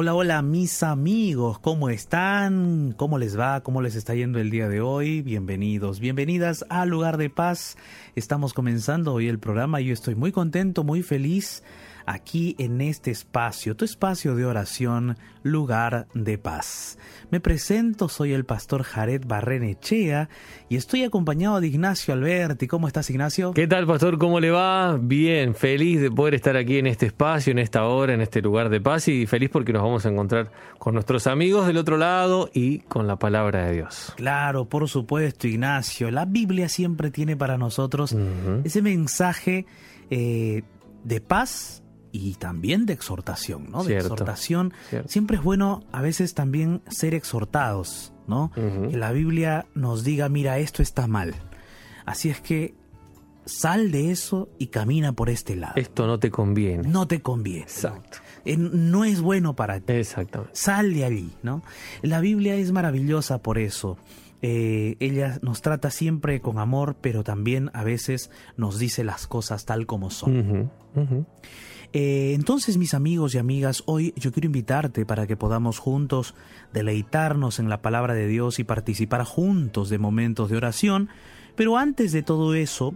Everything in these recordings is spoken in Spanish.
Hola, hola mis amigos, ¿cómo están? ¿Cómo les va? ¿Cómo les está yendo el día de hoy? Bienvenidos, bienvenidas al lugar de paz. Estamos comenzando hoy el programa yo estoy muy contento, muy feliz aquí en este espacio, tu espacio de oración, lugar de paz. Me presento, soy el pastor Jared Barrenechea y estoy acompañado de Ignacio Alberti. ¿Cómo estás, Ignacio? ¿Qué tal, pastor? ¿Cómo le va? Bien, feliz de poder estar aquí en este espacio, en esta hora, en este lugar de paz y feliz porque nos vamos a encontrar con nuestros amigos del otro lado y con la palabra de Dios. Claro, por supuesto, Ignacio. La Biblia siempre tiene para nosotros ese mensaje eh, de paz y también de exhortación, ¿no? De exhortación. Siempre es bueno a veces también ser exhortados, ¿no? Que la Biblia nos diga, mira, esto está mal. Así es que sal de eso y camina por este lado. Esto no te conviene. No te conviene. Exacto. No, es bueno para ti. Exactamente. Sal de allí, ¿no? La Biblia es maravillosa por eso. Eh, ella nos trata siempre con amor, pero también a veces nos dice las cosas tal como son. Eh, entonces, mis amigos y amigas, hoy yo quiero invitarte para que podamos juntos deleitarnos en la palabra de Dios y participar juntos de momentos de oración. Pero antes de todo eso,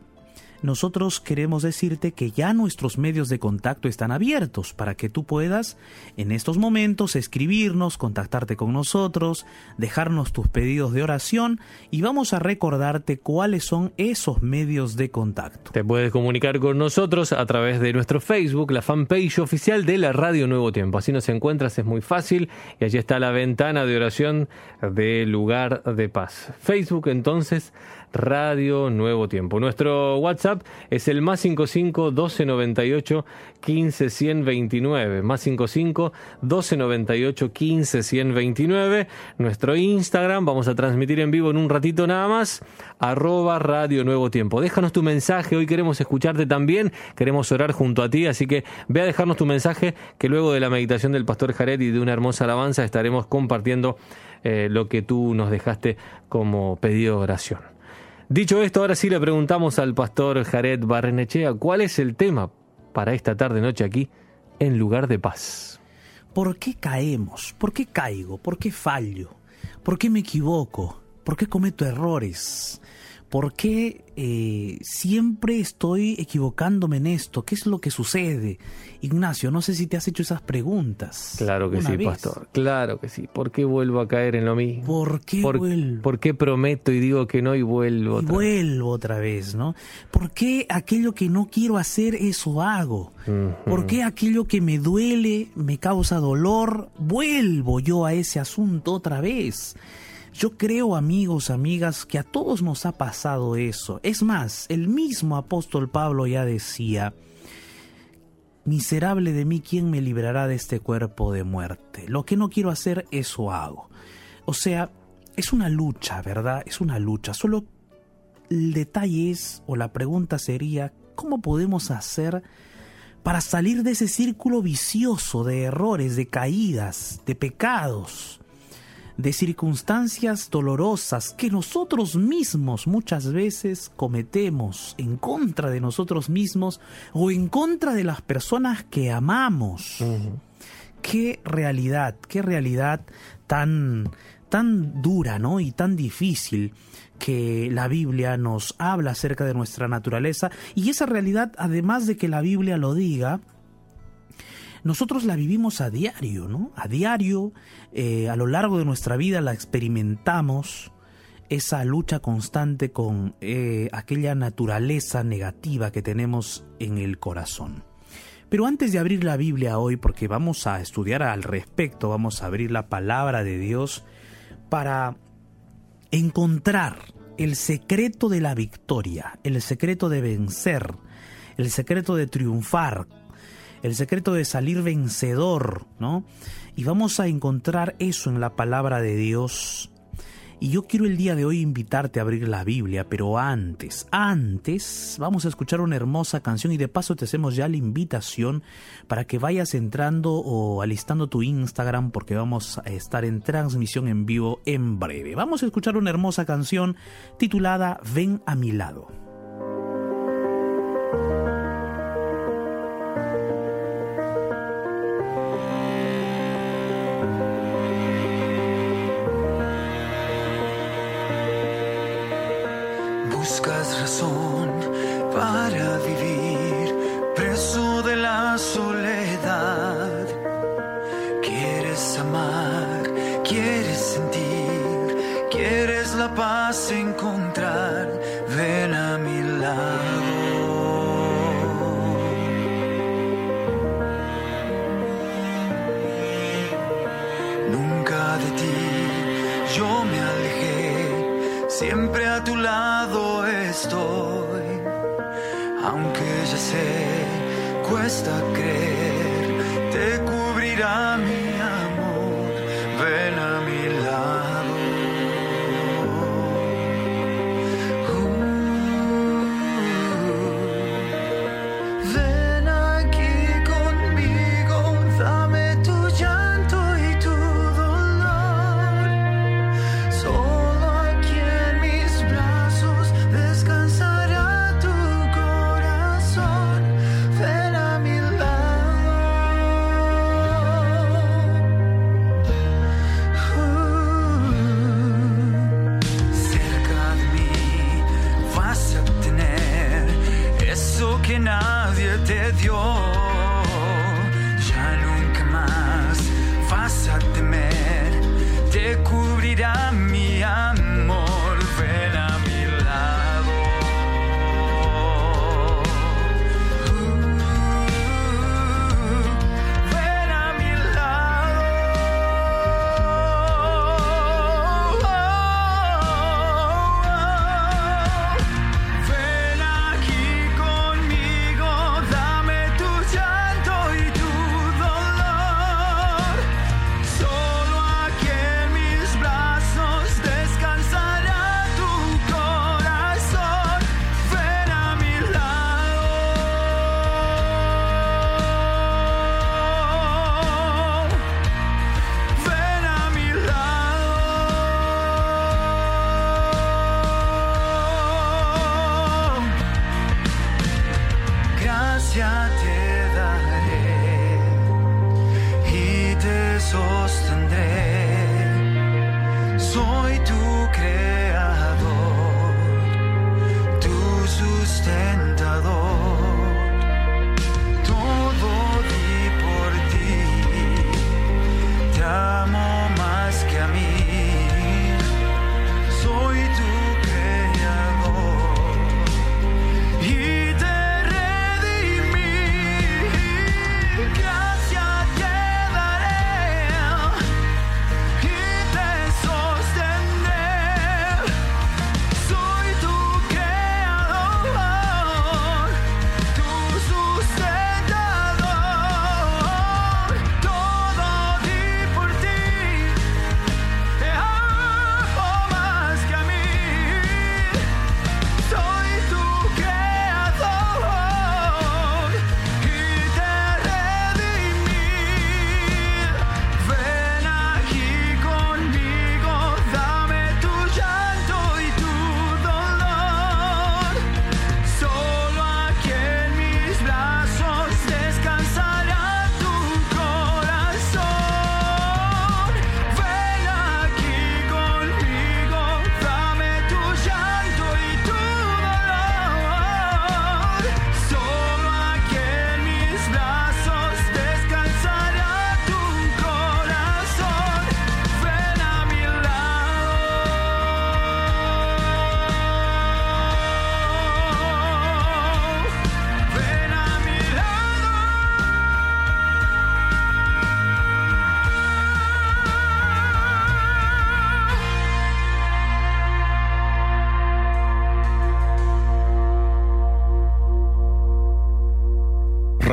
nosotros queremos decirte que ya nuestros medios de contacto están abiertos para que tú puedas en estos momentos escribirnos, contactarte con nosotros, dejarnos tus pedidos de oración y vamos a recordarte cuáles son esos medios de contacto. Te puedes comunicar con nosotros a través de nuestro Facebook, la fanpage oficial de la Radio Nuevo Tiempo. Así nos encuentras, es muy fácil y allí está la ventana de oración de lugar de paz. Facebook entonces Radio Nuevo Tiempo. Nuestro WhatsApp es el más 55 1298 15 129. Más 55 1298 15 129. Nuestro Instagram, vamos a transmitir en vivo en un ratito nada más. Arroba Radio Nuevo Tiempo. Déjanos tu mensaje, hoy queremos escucharte también, queremos orar junto a ti, así que ve a dejarnos tu mensaje que luego de la meditación del Pastor Jared y de una hermosa alabanza estaremos compartiendo eh, lo que tú nos dejaste como pedido de oración. Dicho esto, ahora sí le preguntamos al pastor Jared Barrenechea cuál es el tema para esta tarde noche aquí en lugar de paz. ¿Por qué caemos? ¿Por qué caigo? ¿Por qué fallo? ¿Por qué me equivoco? ¿Por qué cometo errores? ¿Por qué eh, siempre estoy equivocándome en esto? ¿Qué es lo que sucede? Ignacio, no sé si te has hecho esas preguntas. Claro que sí, pastor. Claro que sí. ¿Por qué vuelvo a caer en lo mismo? ¿Por qué vuelvo? ¿Por qué prometo y digo que no y vuelvo otra vuelvo otra vez, ¿no? ¿Por qué aquello que no quiero hacer, eso hago? ¿Por qué aquello que me duele, me causa dolor, vuelvo yo a ese asunto otra vez? Yo creo, amigos, amigas, que a todos nos ha pasado eso. Es más, el mismo apóstol Pablo ya decía, miserable de mí, ¿quién me librará de este cuerpo de muerte? Lo que no quiero hacer, eso hago. O sea, es una lucha, ¿verdad? Es una lucha. Solo el detalle es, o la pregunta sería, ¿cómo podemos hacer para salir de ese círculo vicioso de errores, de caídas, de pecados? De circunstancias dolorosas que nosotros mismos muchas veces cometemos en contra de nosotros mismos o en contra de las personas que amamos. Qué realidad, qué realidad tan tan dura, ¿no? y tan difícil que la Biblia nos habla acerca de nuestra naturaleza y esa realidad además de que la Biblia lo diga, nosotros la vivimos a diario, ¿no? A diario, eh, a lo largo de nuestra vida la experimentamos, esa lucha constante con eh, aquella naturaleza negativa que tenemos en el corazón. Pero antes de abrir la Biblia hoy, porque vamos a estudiar al respecto, vamos a abrir la palabra de Dios para encontrar el secreto de la victoria, el secreto de vencer, el secreto de triunfar el secreto de salir vencedor, ¿no? Y vamos a encontrar eso en la palabra de Dios. Y yo quiero el día de hoy invitarte a abrir la Biblia, pero antes, antes vamos a escuchar una hermosa canción y de paso te hacemos ya la invitación para que vayas entrando o alistando tu Instagram porque vamos a estar en transmisión en vivo en breve. Vamos a escuchar una hermosa canción titulada Ven a mi lado. buscas razón para vivir preso de la soledad. Quieres amar, quieres sentir, quieres la paz encontrar. resta crer.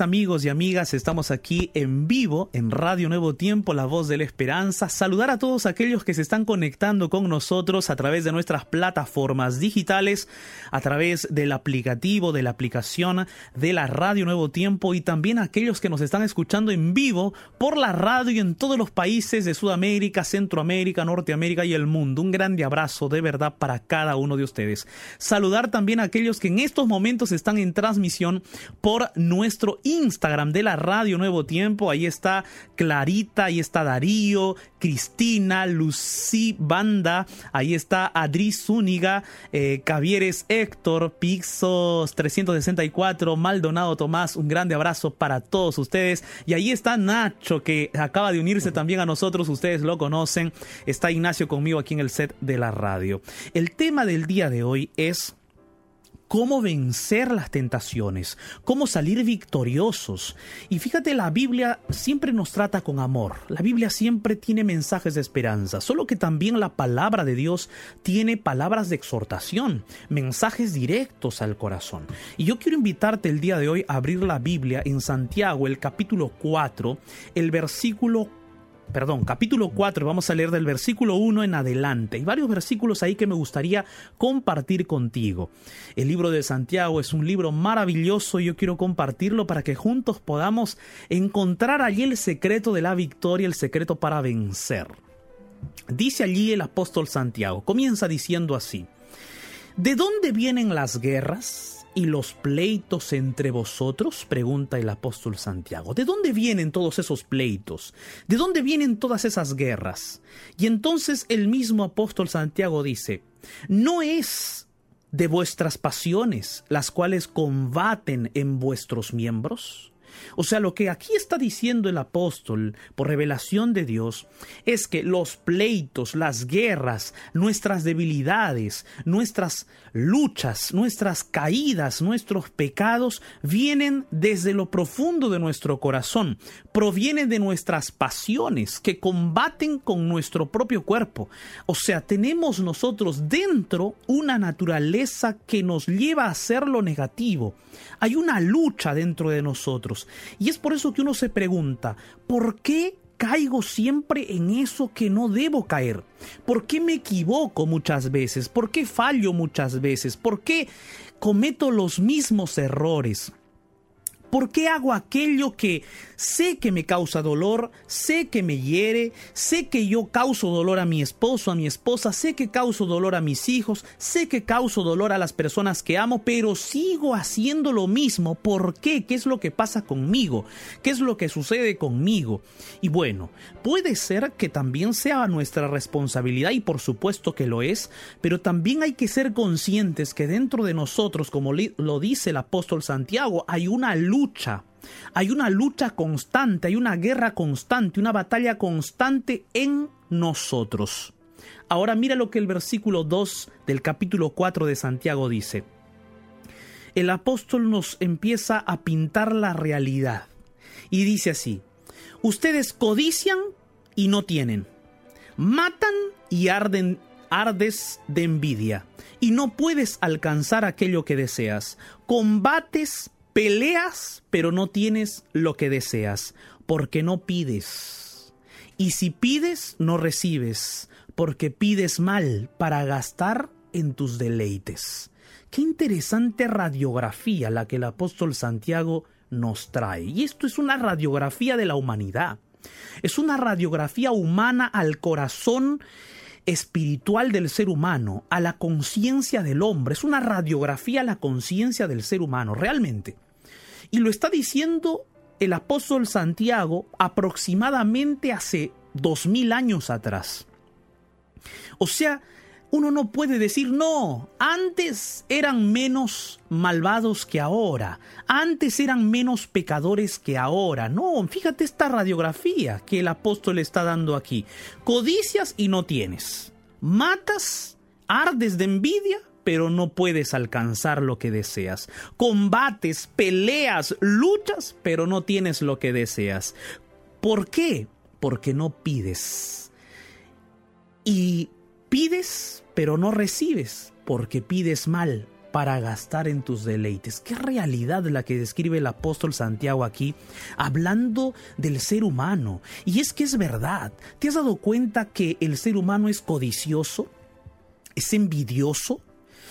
Amigos y amigas? Estamos aquí en vivo en Radio Nuevo Tiempo, La Voz de la Esperanza. Saludar a todos aquellos que se están conectando con nosotros a través de nuestras plataformas digitales, a través del aplicativo, de la aplicación de la Radio Nuevo Tiempo y también a aquellos que nos están escuchando en vivo por la radio en todos los países de Sudamérica, Centroamérica, Norteamérica y el mundo. Un grande abrazo de verdad para cada uno de ustedes. Saludar también a aquellos que en estos momentos están en transmisión por nuestro Instagram de la Radio Nuevo Tiempo. Ahí está Clarita, ahí está Darío, Cristina, Lucy Banda, ahí está Adri Zúñiga, eh, Cavieres Héctor, Pixos 364, Maldonado Tomás. Un grande abrazo para todos ustedes. Y ahí está Nacho, que acaba de unirse también a nosotros. Ustedes lo conocen. Está Ignacio conmigo aquí en el set de la radio. El tema del día de hoy es cómo vencer las tentaciones, cómo salir victoriosos. Y fíjate, la Biblia siempre nos trata con amor. La Biblia siempre tiene mensajes de esperanza, solo que también la palabra de Dios tiene palabras de exhortación, mensajes directos al corazón. Y yo quiero invitarte el día de hoy a abrir la Biblia en Santiago, el capítulo 4, el versículo perdón, capítulo 4, vamos a leer del versículo 1 en adelante. Hay varios versículos ahí que me gustaría compartir contigo. El libro de Santiago es un libro maravilloso y yo quiero compartirlo para que juntos podamos encontrar allí el secreto de la victoria, el secreto para vencer. Dice allí el apóstol Santiago, comienza diciendo así, ¿de dónde vienen las guerras? Y los pleitos entre vosotros? pregunta el apóstol Santiago. ¿De dónde vienen todos esos pleitos? ¿De dónde vienen todas esas guerras? Y entonces el mismo apóstol Santiago dice, no es de vuestras pasiones las cuales combaten en vuestros miembros? O sea, lo que aquí está diciendo el apóstol por revelación de Dios es que los pleitos, las guerras, nuestras debilidades, nuestras luchas, nuestras caídas, nuestros pecados vienen desde lo profundo de nuestro corazón, provienen de nuestras pasiones que combaten con nuestro propio cuerpo. O sea, tenemos nosotros dentro una naturaleza que nos lleva a hacer lo negativo. Hay una lucha dentro de nosotros. Y es por eso que uno se pregunta, ¿por qué caigo siempre en eso que no debo caer? ¿Por qué me equivoco muchas veces? ¿Por qué fallo muchas veces? ¿Por qué cometo los mismos errores? ¿Por qué hago aquello que sé que me causa dolor, sé que me hiere, sé que yo causo dolor a mi esposo, a mi esposa, sé que causo dolor a mis hijos, sé que causo dolor a las personas que amo, pero sigo haciendo lo mismo? ¿Por qué? ¿Qué es lo que pasa conmigo? ¿Qué es lo que sucede conmigo? Y bueno, puede ser que también sea nuestra responsabilidad y por supuesto que lo es, pero también hay que ser conscientes que dentro de nosotros, como lo dice el apóstol Santiago, hay una luz hay una lucha constante, hay una guerra constante, una batalla constante en nosotros. Ahora mira lo que el versículo 2 del capítulo 4 de Santiago dice. El apóstol nos empieza a pintar la realidad y dice así, ustedes codician y no tienen, matan y arden, ardes de envidia. Y no puedes alcanzar aquello que deseas, combates Peleas, pero no tienes lo que deseas, porque no pides. Y si pides, no recibes, porque pides mal para gastar en tus deleites. Qué interesante radiografía la que el apóstol Santiago nos trae. Y esto es una radiografía de la humanidad. Es una radiografía humana al corazón espiritual del ser humano, a la conciencia del hombre. Es una radiografía a la conciencia del ser humano, realmente. Y lo está diciendo el apóstol Santiago aproximadamente hace dos mil años atrás. O sea, uno no puede decir, no, antes eran menos malvados que ahora, antes eran menos pecadores que ahora. No, fíjate esta radiografía que el apóstol está dando aquí. Codicias y no tienes. Matas, ardes de envidia pero no puedes alcanzar lo que deseas. Combates, peleas, luchas, pero no tienes lo que deseas. ¿Por qué? Porque no pides. Y pides, pero no recibes, porque pides mal, para gastar en tus deleites. Qué realidad la que describe el apóstol Santiago aquí, hablando del ser humano. Y es que es verdad. ¿Te has dado cuenta que el ser humano es codicioso? ¿Es envidioso?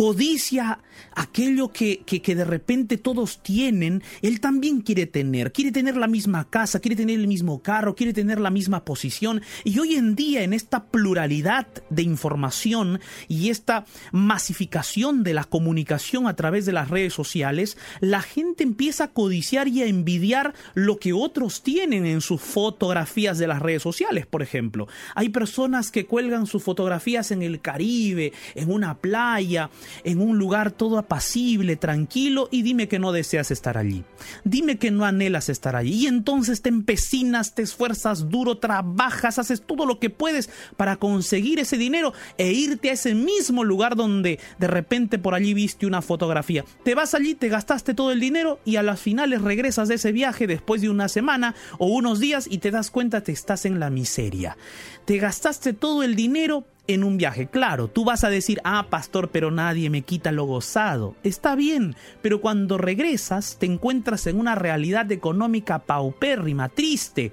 codicia aquello que, que, de repente todos tienen, él también quiere tener. Quiere tener la misma casa, quiere tener el mismo carro, quiere tener la misma posición. Y hoy en día, en esta pluralidad de información y esta masificación de la comunicación a través de las redes sociales, la gente empieza a codiciar y a envidiar lo que otros tienen en sus fotografías de las redes sociales, por ejemplo. Hay personas que cuelgan sus fotografías en el Caribe, en una playa, en un lugar todo apacible, tranquilo, y dime que no deseas estar allí. Dime que no anhelas estar allí. Y entonces te empecinas, te esfuerzas duro, trabajas, haces todo lo que puedes para conseguir ese dinero e irte a ese mismo lugar donde de repente por allí viste una fotografía. Te vas allí, te gastaste todo el dinero y a las finales regresas de ese viaje después de una semana o unos días y te das cuenta que estás en la miseria. Te gastaste todo el dinero en un viaje. Claro, tú vas a decir, ah, pastor, pero nadie me quita lo gozado. Está bien, pero cuando regresas te encuentras en una realidad económica paupérrima, triste.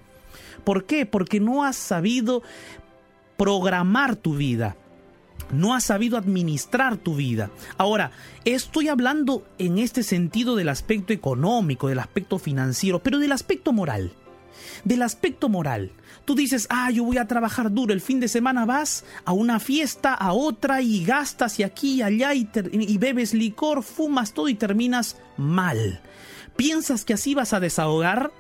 ¿Por qué? Porque no has sabido programar tu vida. No has sabido administrar tu vida. Ahora, estoy hablando en este sentido del aspecto económico, del aspecto financiero, pero del aspecto moral. Del aspecto moral. Tú dices, ah, yo voy a trabajar duro, el fin de semana vas a una fiesta, a otra y gastas y aquí y allá y, y bebes licor, fumas todo y terminas mal. ¿Piensas que así vas a desahogar?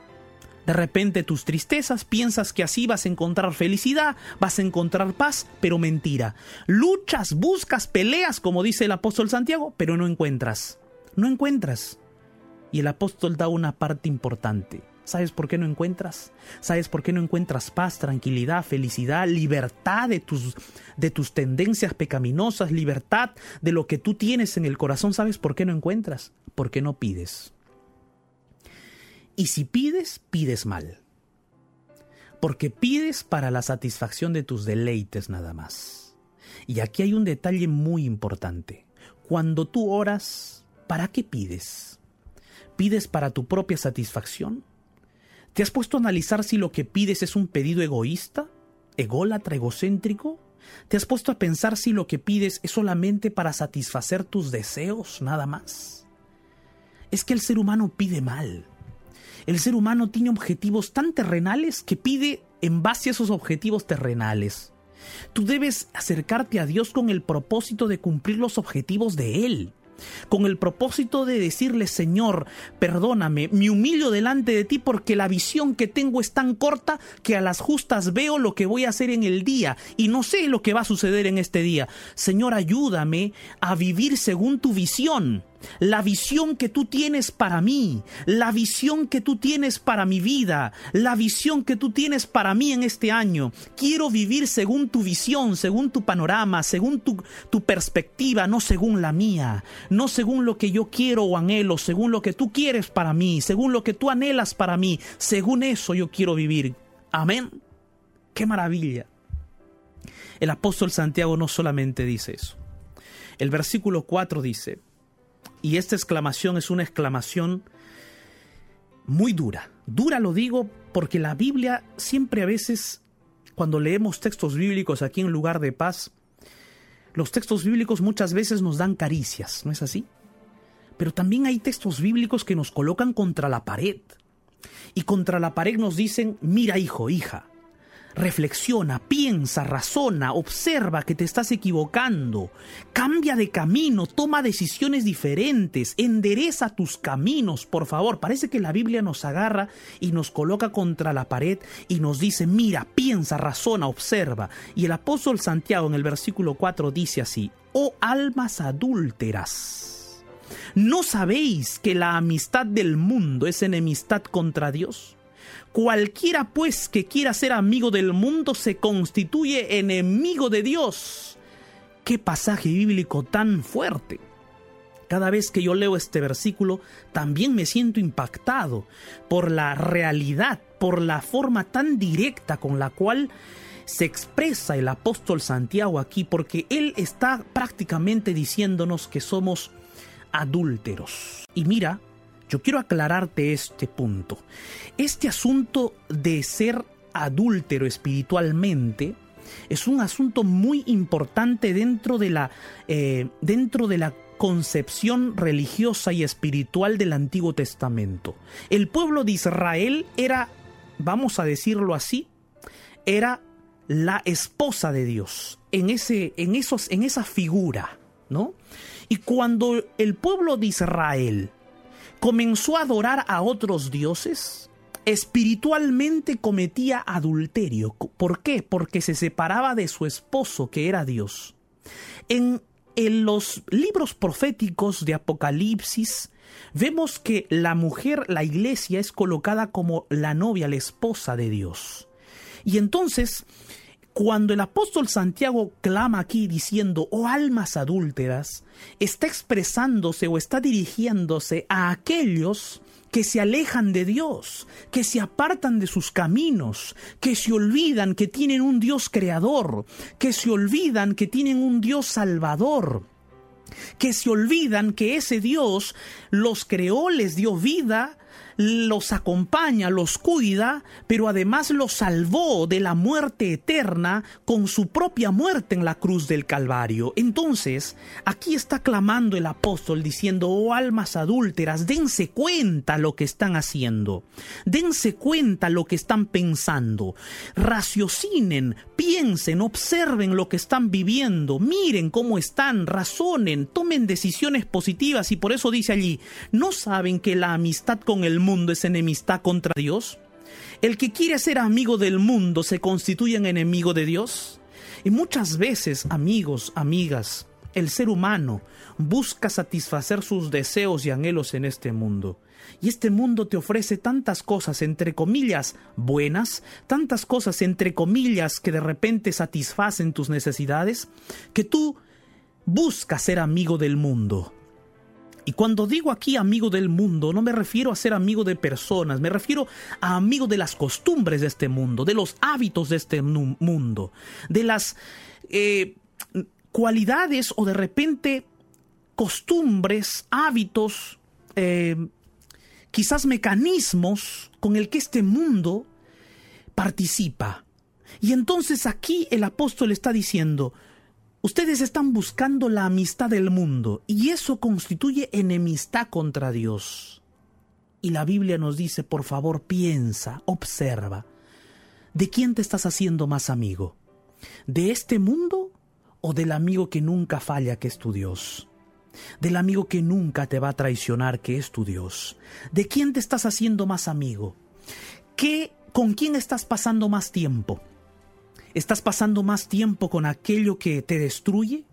De repente tus tristezas, piensas que así vas a encontrar felicidad, vas a encontrar paz, pero mentira. Luchas, buscas, peleas, como dice el apóstol Santiago, pero no encuentras. No encuentras. Y el apóstol da una parte importante. ¿Sabes por qué no encuentras? ¿Sabes por qué no encuentras paz, tranquilidad, felicidad, libertad de tus, de tus tendencias pecaminosas, libertad de lo que tú tienes en el corazón? ¿Sabes por qué no encuentras? Porque no pides. Y si pides, pides mal. Porque pides para la satisfacción de tus deleites nada más. Y aquí hay un detalle muy importante. Cuando tú oras, ¿para qué pides? ¿Pides para tu propia satisfacción? ¿Te has puesto a analizar si lo que pides es un pedido egoísta, ególatra, egocéntrico? ¿Te has puesto a pensar si lo que pides es solamente para satisfacer tus deseos, nada más? Es que el ser humano pide mal. El ser humano tiene objetivos tan terrenales que pide en base a esos objetivos terrenales. Tú debes acercarte a Dios con el propósito de cumplir los objetivos de Él con el propósito de decirle, Señor, perdóname, me humillo delante de ti porque la visión que tengo es tan corta que a las justas veo lo que voy a hacer en el día y no sé lo que va a suceder en este día. Señor, ayúdame a vivir según tu visión la visión que tú tienes para mí, la visión que tú tienes para mi vida, la visión que tú tienes para mí en este año. Quiero vivir según tu visión, según tu panorama, según tu, tu perspectiva, no según la mía, no según lo que yo quiero o anhelo, según lo que tú quieres para mí, según lo que tú anhelas para mí, según eso yo quiero vivir. Amén. Qué maravilla. El apóstol Santiago no solamente dice eso. El versículo 4 dice, y esta exclamación es una exclamación muy dura. Dura lo digo porque la Biblia siempre a veces, cuando leemos textos bíblicos aquí en lugar de paz, los textos bíblicos muchas veces nos dan caricias, ¿no es así? Pero también hay textos bíblicos que nos colocan contra la pared. Y contra la pared nos dicen, mira hijo, hija, Reflexiona, piensa, razona, observa que te estás equivocando. Cambia de camino, toma decisiones diferentes, endereza tus caminos, por favor. Parece que la Biblia nos agarra y nos coloca contra la pared y nos dice, mira, piensa, razona, observa. Y el apóstol Santiago en el versículo 4 dice así, oh almas adúlteras. ¿No sabéis que la amistad del mundo es enemistad contra Dios? Cualquiera pues que quiera ser amigo del mundo se constituye enemigo de Dios. Qué pasaje bíblico tan fuerte. Cada vez que yo leo este versículo, también me siento impactado por la realidad, por la forma tan directa con la cual se expresa el apóstol Santiago aquí, porque él está prácticamente diciéndonos que somos adúlteros. Y mira, yo quiero aclararte este punto. Este asunto de ser adúltero espiritualmente es un asunto muy importante dentro de la, eh, dentro de la concepción religiosa y espiritual del Antiguo Testamento. El pueblo de Israel era, vamos a decirlo así, era la esposa de Dios en, ese, en, esos, en esa figura, ¿no? Y cuando el pueblo de Israel comenzó a adorar a otros dioses, espiritualmente cometía adulterio. ¿Por qué? Porque se separaba de su esposo, que era Dios. En, en los libros proféticos de Apocalipsis, vemos que la mujer, la iglesia, es colocada como la novia, la esposa de Dios. Y entonces, cuando el apóstol Santiago clama aquí diciendo, oh almas adúlteras, está expresándose o está dirigiéndose a aquellos que se alejan de Dios, que se apartan de sus caminos, que se olvidan que tienen un Dios creador, que se olvidan que tienen un Dios salvador, que se olvidan que ese Dios los creó, les dio vida, los acompaña, los cuida, pero además los salvó de la muerte eterna con su propia muerte en la cruz del Calvario. Entonces, aquí está clamando el apóstol diciendo, oh almas adúlteras, dense cuenta lo que están haciendo, dense cuenta lo que están pensando, raciocinen, piensen, observen lo que están viviendo, miren cómo están, razonen, tomen decisiones positivas y por eso dice allí, ¿no saben que la amistad con el mundo es enemistad contra Dios? ¿El que quiere ser amigo del mundo se constituye en enemigo de Dios? Y muchas veces, amigos, amigas, el ser humano busca satisfacer sus deseos y anhelos en este mundo. Y este mundo te ofrece tantas cosas, entre comillas, buenas, tantas cosas, entre comillas, que de repente satisfacen tus necesidades, que tú buscas ser amigo del mundo. Y cuando digo aquí amigo del mundo, no me refiero a ser amigo de personas, me refiero a amigo de las costumbres de este mundo, de los hábitos de este mundo, de las eh, cualidades o de repente costumbres, hábitos, eh, quizás mecanismos con el que este mundo participa. Y entonces aquí el apóstol está diciendo, Ustedes están buscando la amistad del mundo y eso constituye enemistad contra Dios. Y la Biblia nos dice, por favor, piensa, observa, ¿de quién te estás haciendo más amigo? ¿De este mundo o del amigo que nunca falla, que es tu Dios? Del amigo que nunca te va a traicionar, que es tu Dios. ¿De quién te estás haciendo más amigo? ¿Qué, ¿Con quién estás pasando más tiempo? ¿Estás pasando más tiempo con aquello que te destruye?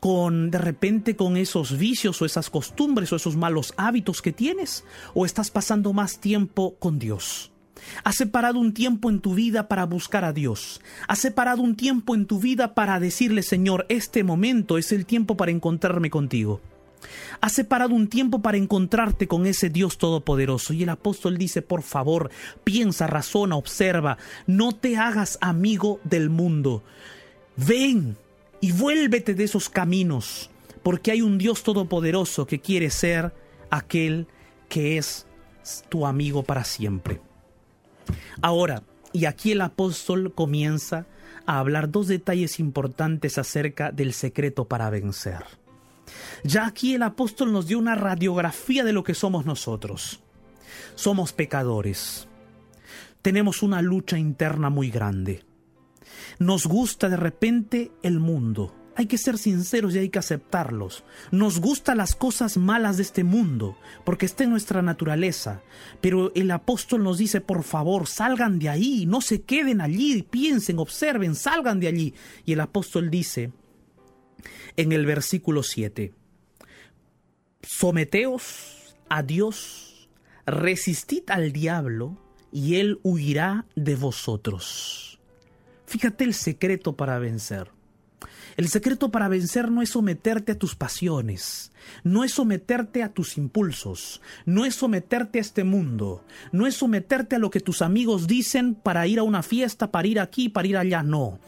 ¿Con de repente con esos vicios o esas costumbres o esos malos hábitos que tienes? ¿O estás pasando más tiempo con Dios? Has separado un tiempo en tu vida para buscar a Dios. Has separado un tiempo en tu vida para decirle, Señor, este momento es el tiempo para encontrarme contigo. Has separado un tiempo para encontrarte con ese Dios todopoderoso. Y el apóstol dice, por favor, piensa, razona, observa, no te hagas amigo del mundo. Ven y vuélvete de esos caminos, porque hay un Dios todopoderoso que quiere ser aquel que es tu amigo para siempre. Ahora, y aquí el apóstol comienza a hablar dos detalles importantes acerca del secreto para vencer. Ya aquí el apóstol nos dio una radiografía de lo que somos nosotros. Somos pecadores. Tenemos una lucha interna muy grande. Nos gusta de repente el mundo. Hay que ser sinceros y hay que aceptarlos. Nos gustan las cosas malas de este mundo, porque está en nuestra naturaleza. Pero el apóstol nos dice, por favor, salgan de ahí, no se queden allí, piensen, observen, salgan de allí. Y el apóstol dice, en el versículo 7. Someteos a Dios, resistid al diablo, y él huirá de vosotros. Fíjate el secreto para vencer. El secreto para vencer no es someterte a tus pasiones, no es someterte a tus impulsos, no es someterte a este mundo, no es someterte a lo que tus amigos dicen para ir a una fiesta, para ir aquí, para ir allá, no.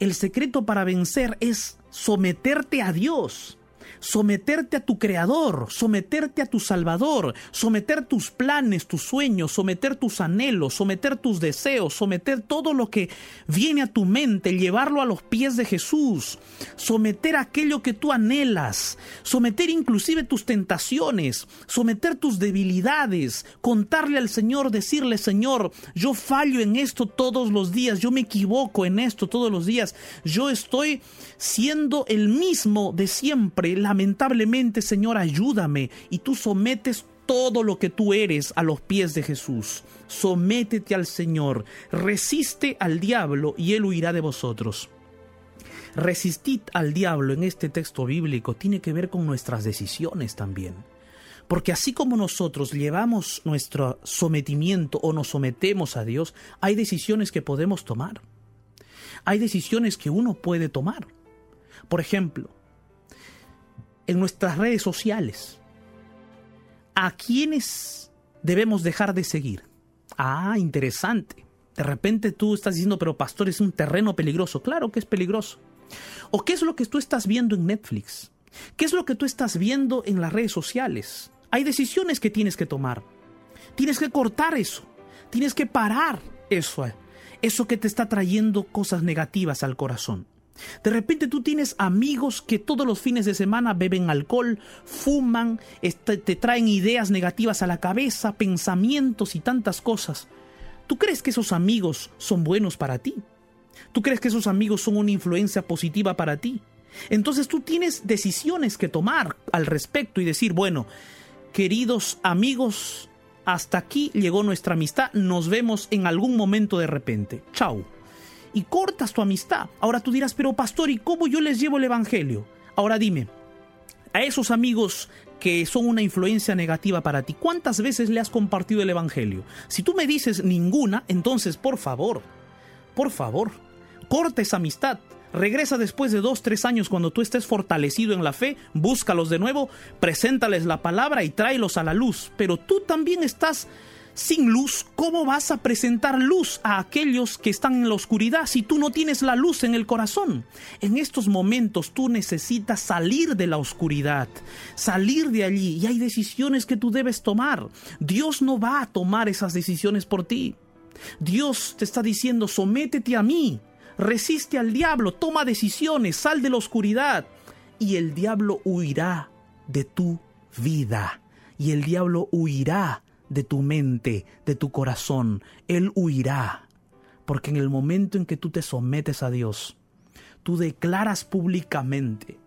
El secreto para vencer es someterte a Dios. Someterte a tu creador, someterte a tu salvador, someter tus planes, tus sueños, someter tus anhelos, someter tus deseos, someter todo lo que viene a tu mente, llevarlo a los pies de Jesús, someter aquello que tú anhelas, someter inclusive tus tentaciones, someter tus debilidades, contarle al Señor, decirle, Señor, yo fallo en esto todos los días, yo me equivoco en esto todos los días, yo estoy siendo el mismo de siempre, lamentablemente, Señor, ayúdame. Y tú sometes todo lo que tú eres a los pies de Jesús. Sométete al Señor, resiste al diablo y él huirá de vosotros. Resistid al diablo en este texto bíblico tiene que ver con nuestras decisiones también. Porque así como nosotros llevamos nuestro sometimiento o nos sometemos a Dios, hay decisiones que podemos tomar. Hay decisiones que uno puede tomar. Por ejemplo, en nuestras redes sociales, ¿a quiénes debemos dejar de seguir? Ah, interesante. De repente tú estás diciendo, pero pastor, es un terreno peligroso. Claro que es peligroso. ¿O qué es lo que tú estás viendo en Netflix? ¿Qué es lo que tú estás viendo en las redes sociales? Hay decisiones que tienes que tomar. Tienes que cortar eso. Tienes que parar eso. Eso que te está trayendo cosas negativas al corazón. De repente tú tienes amigos que todos los fines de semana beben alcohol, fuman, este, te traen ideas negativas a la cabeza, pensamientos y tantas cosas. ¿Tú crees que esos amigos son buenos para ti? ¿Tú crees que esos amigos son una influencia positiva para ti? Entonces tú tienes decisiones que tomar al respecto y decir, bueno, queridos amigos, hasta aquí llegó nuestra amistad, nos vemos en algún momento de repente. Chao y cortas tu amistad. Ahora tú dirás, pero pastor, ¿y cómo yo les llevo el Evangelio? Ahora dime, a esos amigos que son una influencia negativa para ti, ¿cuántas veces le has compartido el Evangelio? Si tú me dices ninguna, entonces por favor, por favor, corta esa amistad. Regresa después de dos, tres años cuando tú estés fortalecido en la fe, búscalos de nuevo, preséntales la palabra y tráelos a la luz. Pero tú también estás sin luz, ¿cómo vas a presentar luz a aquellos que están en la oscuridad si tú no tienes la luz en el corazón? En estos momentos tú necesitas salir de la oscuridad, salir de allí y hay decisiones que tú debes tomar. Dios no va a tomar esas decisiones por ti. Dios te está diciendo, sométete a mí, resiste al diablo, toma decisiones, sal de la oscuridad y el diablo huirá de tu vida y el diablo huirá de tu mente, de tu corazón. Él huirá. Porque en el momento en que tú te sometes a Dios, tú declaras públicamente,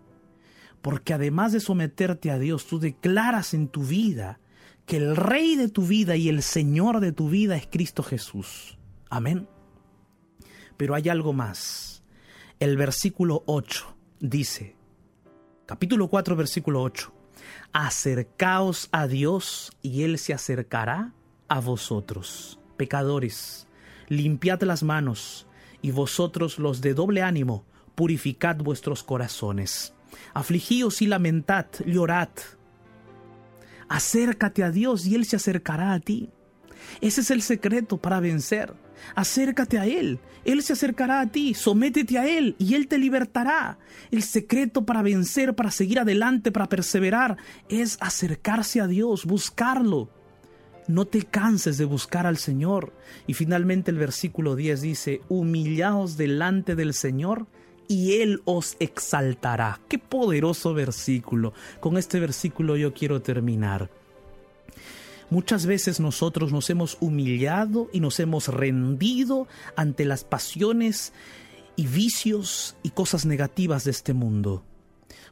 porque además de someterte a Dios, tú declaras en tu vida que el Rey de tu vida y el Señor de tu vida es Cristo Jesús. Amén. Pero hay algo más. El versículo 8 dice, capítulo 4, versículo 8, acercaos a Dios y Él se acercará a vosotros. Pecadores, limpiad las manos, y vosotros los de doble ánimo, purificad vuestros corazones. Afligíos y lamentad, llorad. Acércate a Dios y Él se acercará a ti. Ese es el secreto para vencer. Acércate a Él, Él se acercará a ti, sométete a Él y Él te libertará. El secreto para vencer, para seguir adelante, para perseverar, es acercarse a Dios, buscarlo. No te canses de buscar al Señor. Y finalmente el versículo 10 dice, humillaos delante del Señor y Él os exaltará. Qué poderoso versículo. Con este versículo yo quiero terminar. Muchas veces nosotros nos hemos humillado y nos hemos rendido ante las pasiones y vicios y cosas negativas de este mundo,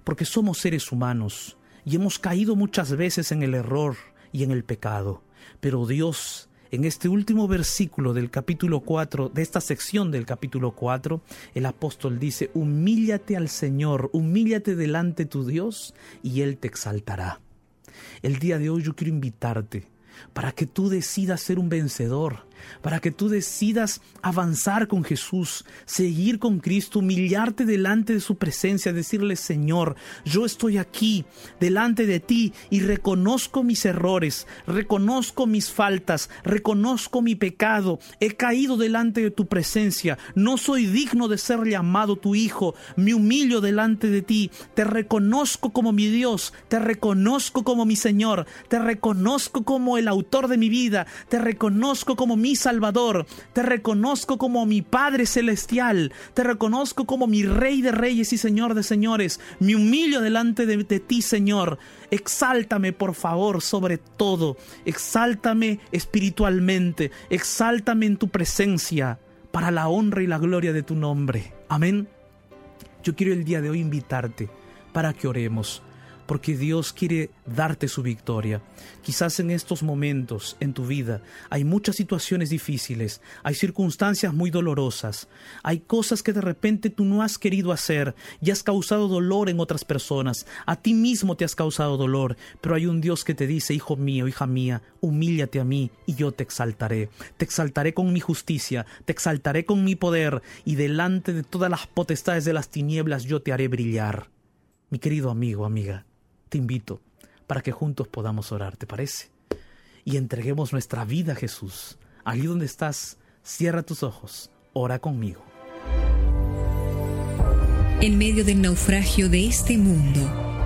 porque somos seres humanos y hemos caído muchas veces en el error y en el pecado. Pero Dios, en este último versículo del capítulo 4, de esta sección del capítulo 4, el apóstol dice, humíllate al Señor, humíllate delante de tu Dios y Él te exaltará. El día de hoy yo quiero invitarte para que tú decidas ser un vencedor, para que tú decidas avanzar con Jesús, seguir con Cristo, humillarte delante de su presencia, decirle, Señor, yo estoy aquí delante de ti y reconozco mis errores, reconozco mis faltas, reconozco mi pecado, he caído delante de tu presencia, no soy digno de ser llamado tu hijo, me humillo delante de ti, te reconozco como mi Dios, te reconozco como mi Señor, te reconozco como el autor de mi vida, te reconozco como mi Salvador, te reconozco como mi Padre Celestial, te reconozco como mi Rey de Reyes y Señor de Señores, me humillo delante de, de ti, Señor. Exáltame, por favor, sobre todo. Exáltame espiritualmente. Exáltame en tu presencia para la honra y la gloria de tu nombre. Amén. Yo quiero el día de hoy invitarte para que oremos porque Dios quiere darte su victoria. Quizás en estos momentos en tu vida hay muchas situaciones difíciles, hay circunstancias muy dolorosas, hay cosas que de repente tú no has querido hacer y has causado dolor en otras personas, a ti mismo te has causado dolor, pero hay un Dios que te dice, hijo mío, hija mía, humíllate a mí y yo te exaltaré, te exaltaré con mi justicia, te exaltaré con mi poder y delante de todas las potestades de las tinieblas yo te haré brillar. Mi querido amigo, amiga, te invito para que juntos podamos orar, ¿te parece? Y entreguemos nuestra vida a Jesús. Allí donde estás, cierra tus ojos, ora conmigo. En medio del naufragio de este mundo,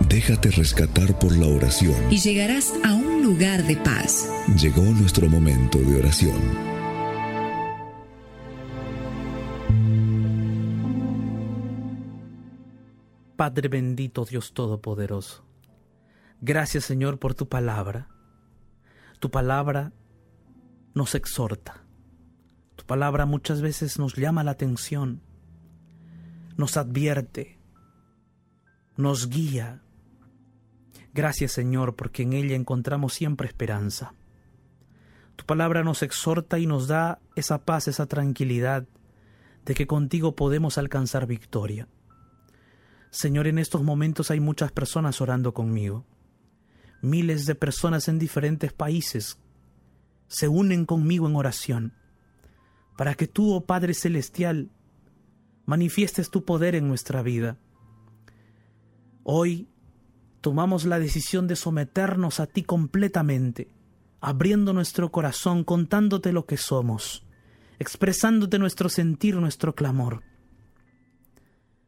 Déjate rescatar por la oración. y llegarás a un lugar de paz. Llegó nuestro momento de oración. Padre bendito, Dios Todopoderoso. Gracias Señor por tu palabra. Tu palabra nos exhorta. Tu palabra muchas veces nos llama la atención, nos advierte, nos guía. Gracias Señor porque en ella encontramos siempre esperanza. Tu palabra nos exhorta y nos da esa paz, esa tranquilidad de que contigo podemos alcanzar victoria. Señor, en estos momentos hay muchas personas orando conmigo. Miles de personas en diferentes países se unen conmigo en oración para que tú, oh Padre Celestial, manifiestes tu poder en nuestra vida. Hoy tomamos la decisión de someternos a ti completamente, abriendo nuestro corazón, contándote lo que somos, expresándote nuestro sentir, nuestro clamor.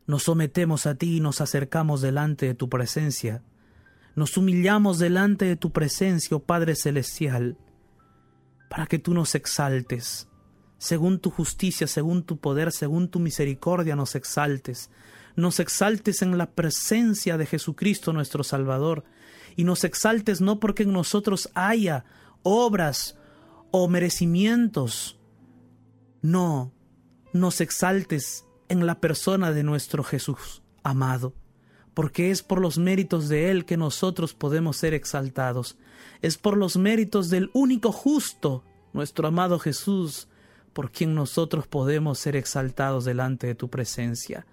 Nos sometemos a ti y nos acercamos delante de tu presencia. Nos humillamos delante de tu presencia, oh Padre Celestial, para que tú nos exaltes. Según tu justicia, según tu poder, según tu misericordia, nos exaltes. Nos exaltes en la presencia de Jesucristo nuestro Salvador. Y nos exaltes no porque en nosotros haya obras o merecimientos. No, nos exaltes en la persona de nuestro Jesús amado, porque es por los méritos de Él que nosotros podemos ser exaltados, es por los méritos del único justo, nuestro amado Jesús, por quien nosotros podemos ser exaltados delante de tu presencia.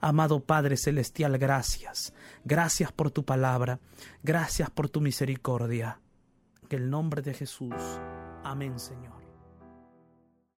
Amado Padre Celestial, gracias, gracias por tu palabra, gracias por tu misericordia. En el nombre de Jesús. Amén, Señor.